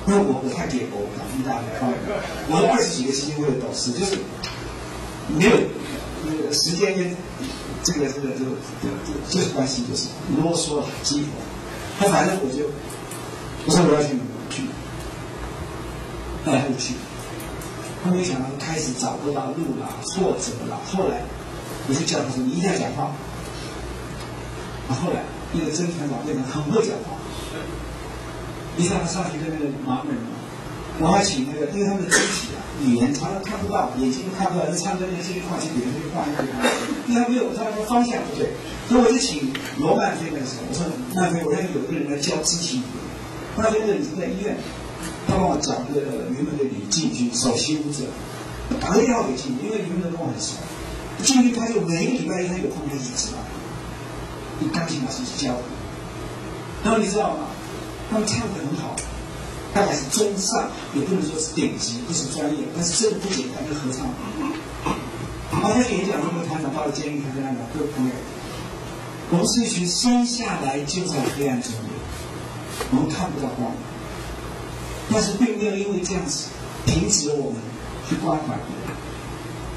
Speaker 1: 因为我不太给薄了，一大帮我有二十几个基金会的董事，就是没有那个时间跟这个这个这个这个就是关系，就是啰嗦了激活。他反正我就我说我要去去，后去，他没想到开始找不到路了，挫折了，后来我就叫他说你一定要讲话。后来，那个曾团长变成很会讲话。你想他上去跟那个盲人嘛，我还请那个，因为他们的肢体啊、语言常常看不到，眼睛都看不到，就唱歌那这句话，就别人这句话，因为他没有，他说方向不对，所以我就请罗曼菲那个时候，我说曼菲，我要有一个人来教肢体语言。后来那个你在医院，他帮我找那个云门的李进军，首席舞者，打个电话给进军，因为云门跟我很熟，进军他就每个礼拜一他有空他就吃饭。你钢琴老师去教，然后你知道吗？他们唱的很好，大概是中上，也不能说是顶级，不是专业，但是真的不简单，就合唱。然后他演讲，那个团长到了监狱，他跟他讲：“各位朋友，我们是一群生下来就在黑暗中的，我们看不到光，但是并没有因为这样子停止了我们去关怀别人，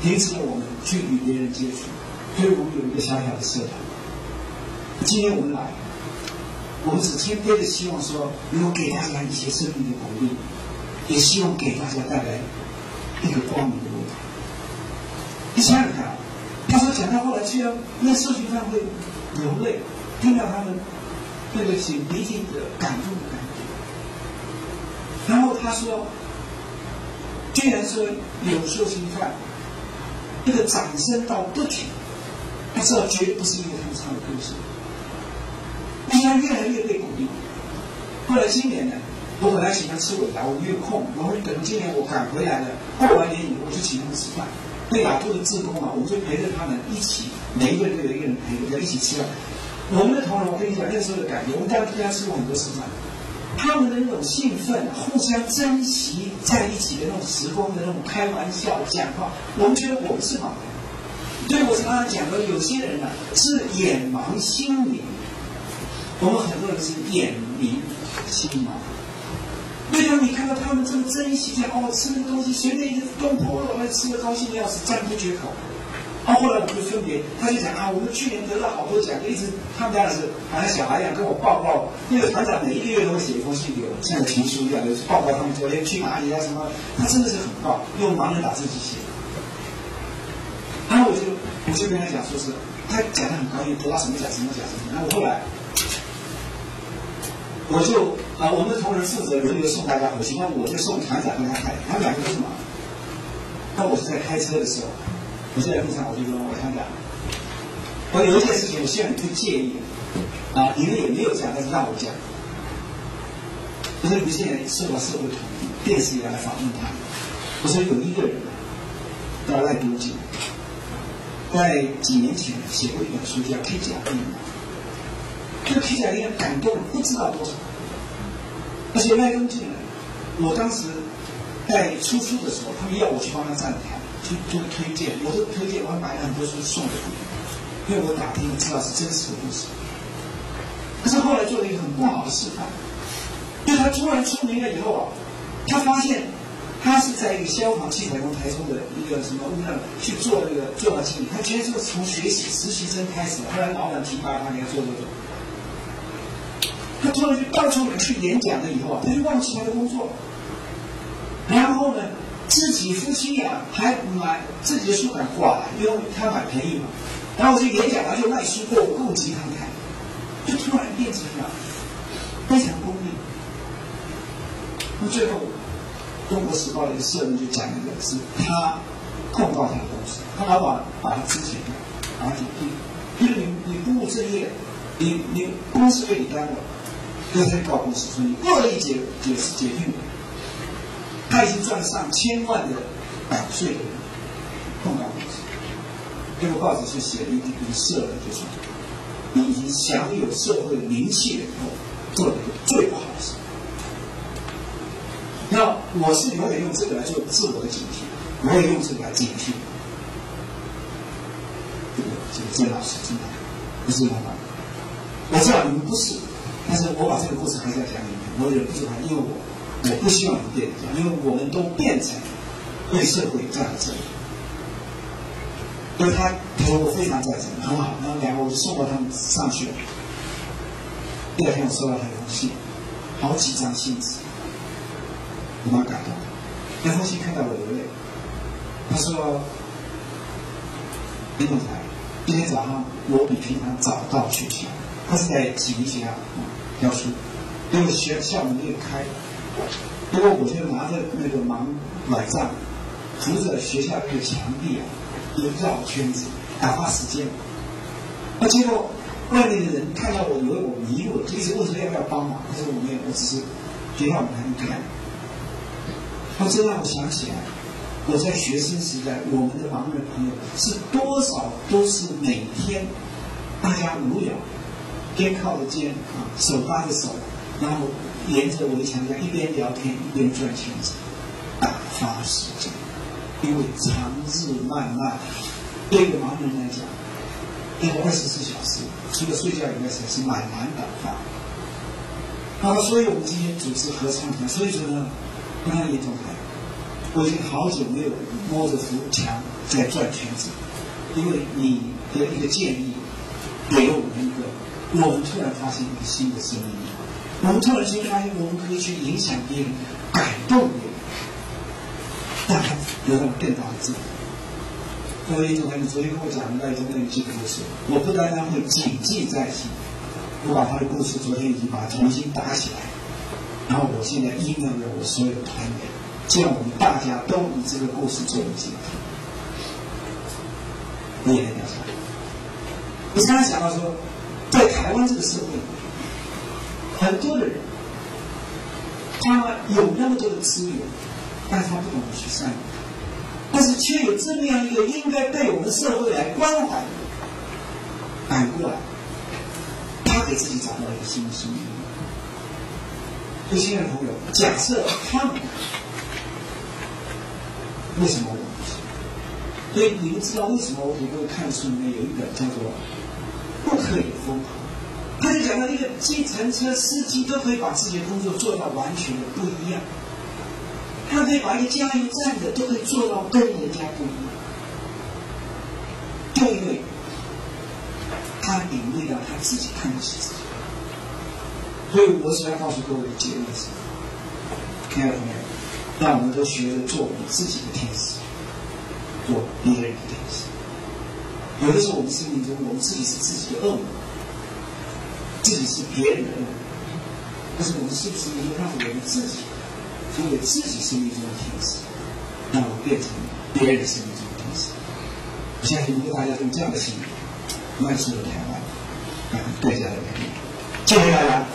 Speaker 1: 停止了我们去与别人接触，所以我们有一个小小的社团。”今天我们来，我们只谦卑的希望说，能够给大家一些生命的鼓励，也希望给大家带来一个光明的未来。你想想看，他说讲到后来，居然那社群上会流泪，听到他们那个写鼻涕的感动的感觉。然后他说，居然说有受刑犯，那个掌声到不停，他知道绝不是因为他们唱的故事，越来越被鼓励。后来今年呢，我本来喜欢吃尾牙，我没有空，然后等今年我赶回来了，过完年以后我就请他们吃饭。对雅都的志工嘛，我们就陪着他们一起，每一个人都有一个人陪，要一起吃饭。我们的同仁，我跟你讲那时候的感觉，我们当时跟他吃过很多次饭，他们的那种兴奋，互相珍惜在一起的那种时光的那种开玩笑讲话，我们觉得我们是好的。对我常常讲说，有些人呢是眼盲心灵，我们很多人是眼明心盲。为什么你看到他们这么珍惜这样哦，吃那个东西，随便一个东坡肉，那吃的高兴的要死，赞不绝口。然后来我们就分别，他就讲啊，我们去年得了好多奖，一直他们家的是好像小孩一样跟我报告。那个团长每一个月都会写一封信给我，像个情书一样，就是报告他们昨天去哪里啊什么。他真的是很棒，用盲人打字机写。然后我就我就跟他讲，说是他讲的很高兴，得到什么奖什么奖什么。然后我后来。我就啊，我们的同仁负责轮流送大家回去，那我就送团长跟他太太，他们两个都是忙。那我是在开车的时候，我在路上我就说，我团长，我有一件事情，我希望你不介意啊，你们也没有讲，但是让我讲。我说你们现在受到社会统计，电视也来访问他。我说有一个人叫赖多金，在几年前写过一本书叫《披甲病》。这个皮甲令感动不知道多少，而且赖东进呢，我当时在出书的时候，他们要我去帮他站台，去做推荐，我都推荐，我还买了很多书送给他，因为我打听知道是真实的故事。可是后来做了一个很不好的示范，就他突然出名了以后啊，他发现他是在一个消防器材工台中的一个什么屋上去做那个做到经理，他居然是从学习实习生开始，后来老板提拔他，你要做这个。他突然就到处去演讲了，以后啊，他就忘记他的工作。然后呢，自己夫妻俩还买自己的书馆挂，因为他买便宜嘛。然后去演讲，他就卖书货，顾及他看，就突然变成了非常功利。那最后，《中国时报》的社论就讲一个，是他控告他的公司，他老板把他支钱把他解聘，因为你你不务正业，你你公司被你耽误了。他在告公司说你恶意解解释解聘，他已经赚上千万的版税，控告公司。这个报纸就写了一一社的，就是你已经享有社会名气了以后，做了一个最不好的事。那我是永远用这个来做自我的警惕，我也用这个来警惕这个这个曾老师，真的不是老板。我知道你们不是。但是我把这个故事还是要讲给你，我忍不住还因为我我不希望你变这样，因为我们都变成为社会站在这里。因为他他说我非常赞成，很好，然后两个我就送到他们上去。第二天我收到他一封信，好几张信纸，我蛮感动的。那封信看到我流泪。他说：“林总裁，今天早上我比平常早到学校，他是在启明学校。”教书，因为学校门没有开，结果我就拿着那个盲拐杖，扶着学校那个墙壁啊，就绕圈子打发时间。那结果外面的人看到我以为我迷路，就一直问说要不要帮忙。他说我没有，我只是学校门看。他这让我想起来，我在学生时代，我们的盲人朋友是多少都是每天大家无聊。肩靠着肩啊，手搭着手，然后沿着围墙这样一边聊天一边转圈子，打发时间。因为长日漫漫，对一个盲人来讲，一个二十四小时除了睡觉以外，才是蛮难打发。啊，所以我们今天组织合唱团，所以说呢，刚刚严总台，我已经好久没有摸着扶墙在转圈子，因为你的一个建议，给了我们我们突然发现一个新的生命，我们突然间发现我们可以去影响别人，感动别人，让他得到更大的自由。各位同学，你昨天跟我讲的那一段那一句故事，我不单单会谨记在心，我把他的故事昨天已经把它重新打起来，然后我现在影响了我所有的团员，这样我们大家都以这个故事作为基础。我也来调查。我刚才想到说，在台湾这个社会，很多的人，他有那么多的资源，但是他不懂得去善用，但是却有这么样一个应该被我们社会来关怀，反过来，他给自己找到了一个新的生命。所以，亲爱的朋友，假设他们，为什么我？所以你们知道为什么我给各位看书里面有一本叫做《不可以疯狂》，他就讲到一个计程车司机都可以把自己的工作做到完全的不一样，他可以把一个加油站的都可以做到跟人家不一样，就因为他领会到他自己看不起自己。所以我想要告诉各位的结论是：亲爱的朋友，让我们都学着做我们自己的天使。做别人的天使。有的时候，我们生命中，我们自己是自己的恶魔，自己是别人的恶魔。但是，我们是不是能够让我们自己成为自己生命中的天使，让我们变成别人的生命中的天使？我相信，如果大家用这样的心迈出了台湾，那会更加的美丽。谢谢大家。